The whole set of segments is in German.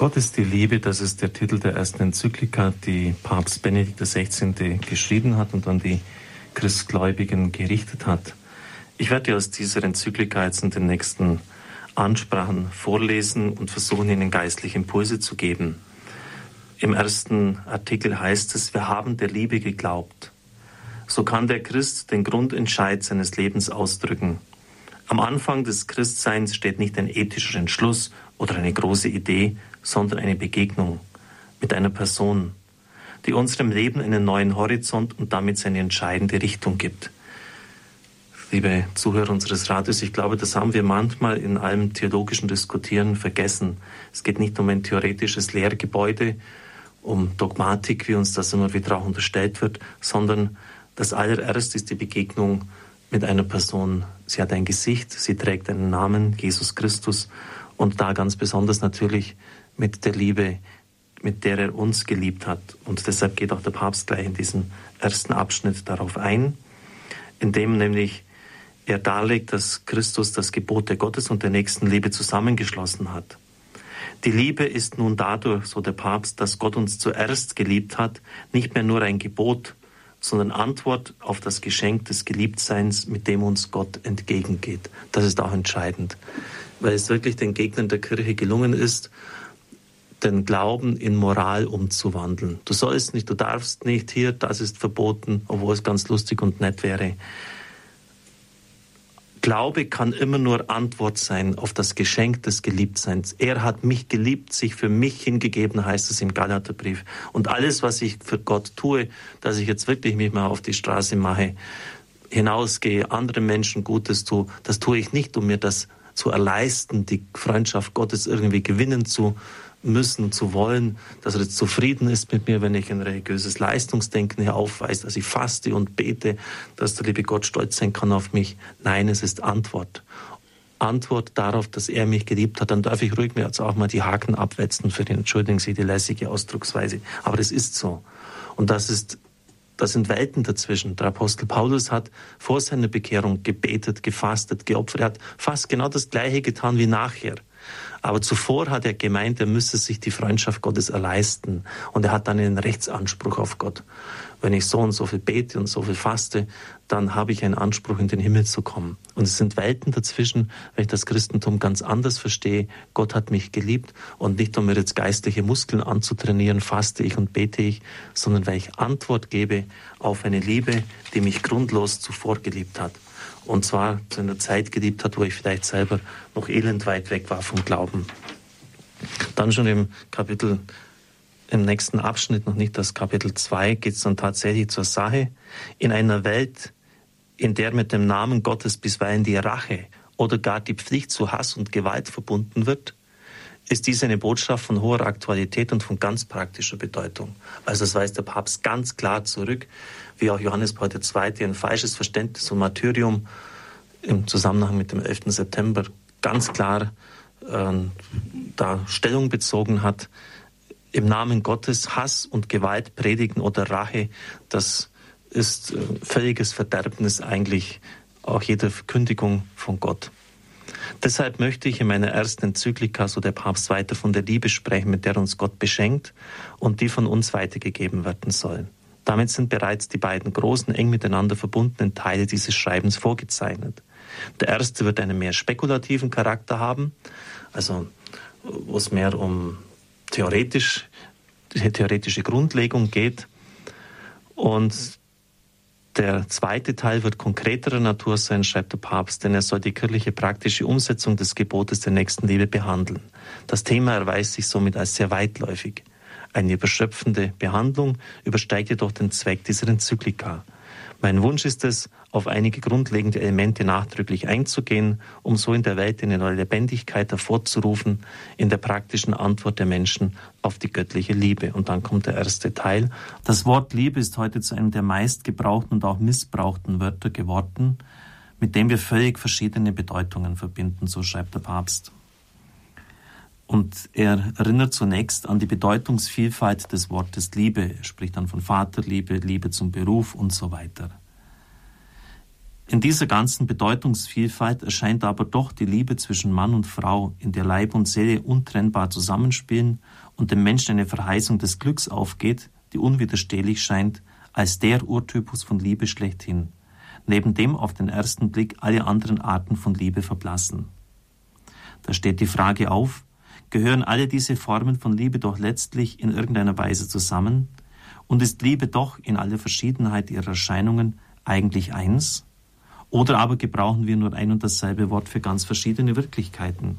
Gott ist die Liebe, das ist der Titel der ersten Enzyklika, die Papst Benedikt XVI. geschrieben hat und an die Christgläubigen gerichtet hat. Ich werde aus dieser Enzyklika jetzt in den nächsten Ansprachen vorlesen und versuchen, Ihnen geistliche Impulse zu geben. Im ersten Artikel heißt es, wir haben der Liebe geglaubt. So kann der Christ den Grundentscheid seines Lebens ausdrücken. Am Anfang des Christseins steht nicht ein ethischer Entschluss oder eine große Idee, sondern eine Begegnung mit einer Person, die unserem Leben einen neuen Horizont und damit seine entscheidende Richtung gibt. Liebe Zuhörer unseres Radios, ich glaube, das haben wir manchmal in allem theologischen Diskutieren vergessen. Es geht nicht um ein theoretisches Lehrgebäude, um Dogmatik, wie uns das immer wieder auch unterstellt wird, sondern das allererst ist die Begegnung mit einer Person. Sie hat ein Gesicht, sie trägt einen Namen, Jesus Christus, und da ganz besonders natürlich mit der Liebe, mit der er uns geliebt hat. Und deshalb geht auch der Papst gleich in diesem ersten Abschnitt darauf ein, indem nämlich er darlegt, dass Christus das Gebot der Gottes und der nächsten Liebe zusammengeschlossen hat. Die Liebe ist nun dadurch, so der Papst, dass Gott uns zuerst geliebt hat, nicht mehr nur ein Gebot, sondern Antwort auf das Geschenk des Geliebtseins, mit dem uns Gott entgegengeht. Das ist auch entscheidend, weil es wirklich den Gegnern der Kirche gelungen ist, den Glauben in Moral umzuwandeln. Du sollst nicht, du darfst nicht, hier, das ist verboten, obwohl es ganz lustig und nett wäre. Glaube kann immer nur Antwort sein auf das Geschenk des Geliebtseins. Er hat mich geliebt, sich für mich hingegeben, heißt es im Galaterbrief. Und alles, was ich für Gott tue, dass ich jetzt wirklich mich mal auf die Straße mache, hinausgehe, anderen Menschen Gutes tue, das tue ich nicht, um mir das zu erleisten, die Freundschaft Gottes irgendwie gewinnen zu müssen, zu wollen, dass er jetzt zufrieden ist mit mir, wenn ich ein religiöses Leistungsdenken hier aufweise, dass ich faste und bete, dass der liebe Gott stolz sein kann auf mich. Nein, es ist Antwort. Antwort darauf, dass er mich geliebt hat, dann darf ich ruhig mir jetzt auch mal die Haken abwetzen für den, entschuldigen Sie die lässige Ausdrucksweise. Aber es ist so. Und das ist, das sind Welten dazwischen. Der Apostel Paulus hat vor seiner Bekehrung gebetet, gefastet, geopfert. Er hat fast genau das Gleiche getan wie nachher. Aber zuvor hat er gemeint, er müsse sich die Freundschaft Gottes erleisten. Und er hat dann einen Rechtsanspruch auf Gott. Wenn ich so und so viel bete und so viel faste, dann habe ich einen Anspruch, in den Himmel zu kommen. Und es sind Welten dazwischen, wenn ich das Christentum ganz anders verstehe. Gott hat mich geliebt und nicht um mir jetzt geistliche Muskeln anzutrainieren, faste ich und bete ich, sondern weil ich Antwort gebe auf eine Liebe, die mich grundlos zuvor geliebt hat. Und zwar zu einer Zeit geliebt hat, wo ich vielleicht selber noch elend weit weg war vom Glauben. Dann schon im Kapitel, im nächsten Abschnitt, noch nicht das Kapitel 2, geht es dann tatsächlich zur Sache. In einer Welt, in der mit dem Namen Gottes bisweilen die Rache oder gar die Pflicht zu Hass und Gewalt verbunden wird, ist dies eine Botschaft von hoher Aktualität und von ganz praktischer Bedeutung. Also das weist der Papst ganz klar zurück wie auch Johannes Paul II. ein falsches Verständnis von Martyrium im Zusammenhang mit dem 11. September ganz klar äh, da Stellung bezogen hat. Im Namen Gottes Hass und Gewalt predigen oder Rache, das ist äh, völliges Verderbnis eigentlich auch jeder Verkündigung von Gott. Deshalb möchte ich in meiner ersten Enzyklika, so der Papst, weiter von der Liebe sprechen, mit der uns Gott beschenkt und die von uns weitergegeben werden soll. Damit sind bereits die beiden großen, eng miteinander verbundenen Teile dieses Schreibens vorgezeichnet. Der erste wird einen mehr spekulativen Charakter haben, also wo es mehr um theoretisch, theoretische Grundlegung geht. Und der zweite Teil wird konkreterer Natur sein, schreibt der Papst, denn er soll die kirchliche praktische Umsetzung des Gebotes der Nächstenliebe behandeln. Das Thema erweist sich somit als sehr weitläufig. Eine überschöpfende Behandlung übersteigt jedoch den Zweck dieser Enzyklika. Mein Wunsch ist es, auf einige grundlegende Elemente nachdrücklich einzugehen, um so in der Welt eine neue Lebendigkeit hervorzurufen in der praktischen Antwort der Menschen auf die göttliche Liebe. Und dann kommt der erste Teil. Das Wort Liebe ist heute zu einem der meistgebrauchten und auch missbrauchten Wörter geworden, mit dem wir völlig verschiedene Bedeutungen verbinden, so schreibt der Papst. Und er erinnert zunächst an die Bedeutungsvielfalt des Wortes Liebe. Er spricht dann von Vaterliebe, Liebe zum Beruf und so weiter. In dieser ganzen Bedeutungsvielfalt erscheint aber doch die Liebe zwischen Mann und Frau, in der Leib und Seele untrennbar zusammenspielen und dem Menschen eine Verheißung des Glücks aufgeht, die unwiderstehlich scheint, als der Urtypus von Liebe schlechthin, neben dem auf den ersten Blick alle anderen Arten von Liebe verblassen. Da steht die Frage auf, gehören alle diese Formen von Liebe doch letztlich in irgendeiner Weise zusammen? Und ist Liebe doch in aller Verschiedenheit ihrer Erscheinungen eigentlich eins? Oder aber gebrauchen wir nur ein und dasselbe Wort für ganz verschiedene Wirklichkeiten.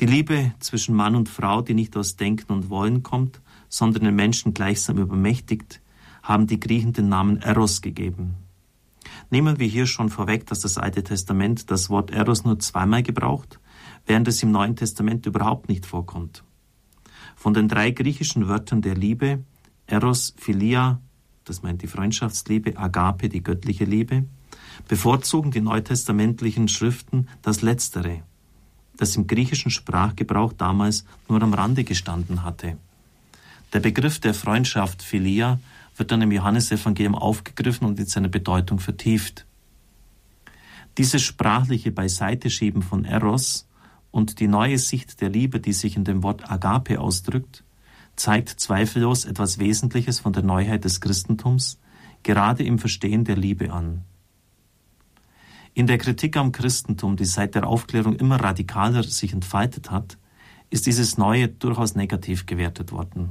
Die Liebe zwischen Mann und Frau, die nicht aus Denken und Wollen kommt, sondern den Menschen gleichsam übermächtigt, haben die Griechen den Namen Eros gegeben. Nehmen wir hier schon vorweg, dass das Alte Testament das Wort Eros nur zweimal gebraucht, während es im Neuen Testament überhaupt nicht vorkommt. Von den drei griechischen Wörtern der Liebe, Eros, Philia das meint die Freundschaftsliebe, Agape, die göttliche Liebe, bevorzugen die neutestamentlichen Schriften das Letztere, das im griechischen Sprachgebrauch damals nur am Rande gestanden hatte. Der Begriff der Freundschaft Philia wird dann im Johannesevangelium aufgegriffen und in seiner Bedeutung vertieft. Dieses sprachliche Beiseiteschieben von Eros und die neue Sicht der Liebe, die sich in dem Wort Agape ausdrückt, zeigt zweifellos etwas Wesentliches von der Neuheit des Christentums, gerade im Verstehen der Liebe an. In der Kritik am Christentum, die seit der Aufklärung immer radikaler sich entfaltet hat, ist dieses Neue durchaus negativ gewertet worden.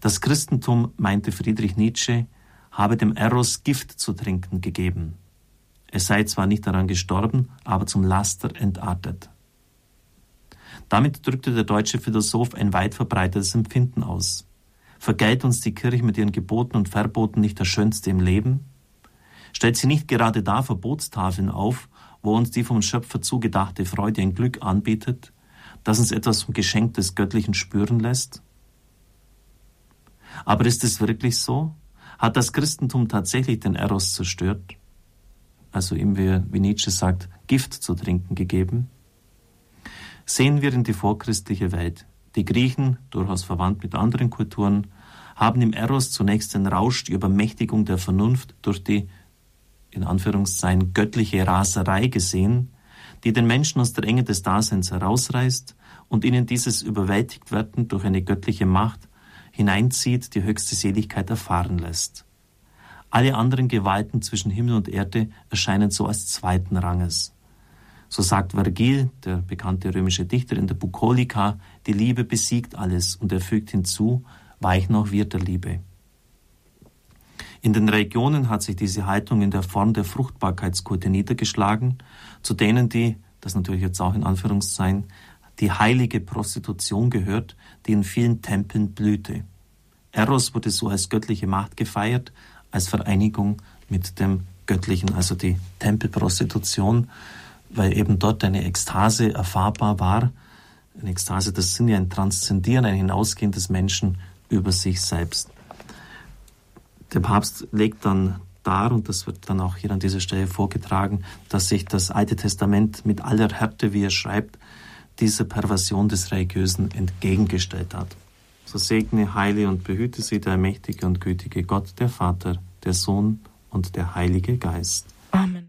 Das Christentum, meinte Friedrich Nietzsche, habe dem Eros Gift zu trinken gegeben. Es sei zwar nicht daran gestorben, aber zum Laster entartet. Damit drückte der deutsche Philosoph ein weit verbreitetes Empfinden aus. Vergällt uns die Kirche mit ihren Geboten und Verboten nicht das Schönste im Leben? Stellt sie nicht gerade da Verbotstafeln auf, wo uns die vom Schöpfer zugedachte Freude ein Glück anbietet, das uns etwas vom Geschenk des Göttlichen spüren lässt? Aber ist es wirklich so? Hat das Christentum tatsächlich den Eros zerstört? Also ihm, wie Nietzsche sagt, Gift zu trinken gegeben? sehen wir in die vorchristliche Welt. Die Griechen, durchaus verwandt mit anderen Kulturen, haben im Eros zunächst den Rausch, die Übermächtigung der Vernunft durch die, in Anführungszeichen, göttliche Raserei gesehen, die den Menschen aus der Enge des Daseins herausreißt und ihnen dieses überwältigt werden durch eine göttliche Macht hineinzieht, die höchste Seligkeit erfahren lässt. Alle anderen Gewalten zwischen Himmel und Erde erscheinen so als zweiten Ranges. So sagt Vergil, der bekannte römische Dichter in der Bukolika, die Liebe besiegt alles und er fügt hinzu, weichen auch wir der Liebe. In den Regionen hat sich diese Haltung in der Form der Fruchtbarkeitskulte niedergeschlagen, zu denen die, das natürlich jetzt auch in Anführungszeichen, die heilige Prostitution gehört, die in vielen Tempeln blühte. Eros wurde so als göttliche Macht gefeiert, als Vereinigung mit dem Göttlichen, also die Tempelprostitution weil eben dort eine Ekstase erfahrbar war. Eine Ekstase, das sind ja ein Transzendieren, ein Hinausgehen des Menschen über sich selbst. Der Papst legt dann dar, und das wird dann auch hier an dieser Stelle vorgetragen, dass sich das Alte Testament mit aller Härte, wie er schreibt, dieser Perversion des Religiösen entgegengestellt hat. So segne, heile und behüte sie der mächtige und gütige Gott, der Vater, der Sohn und der Heilige Geist. Amen.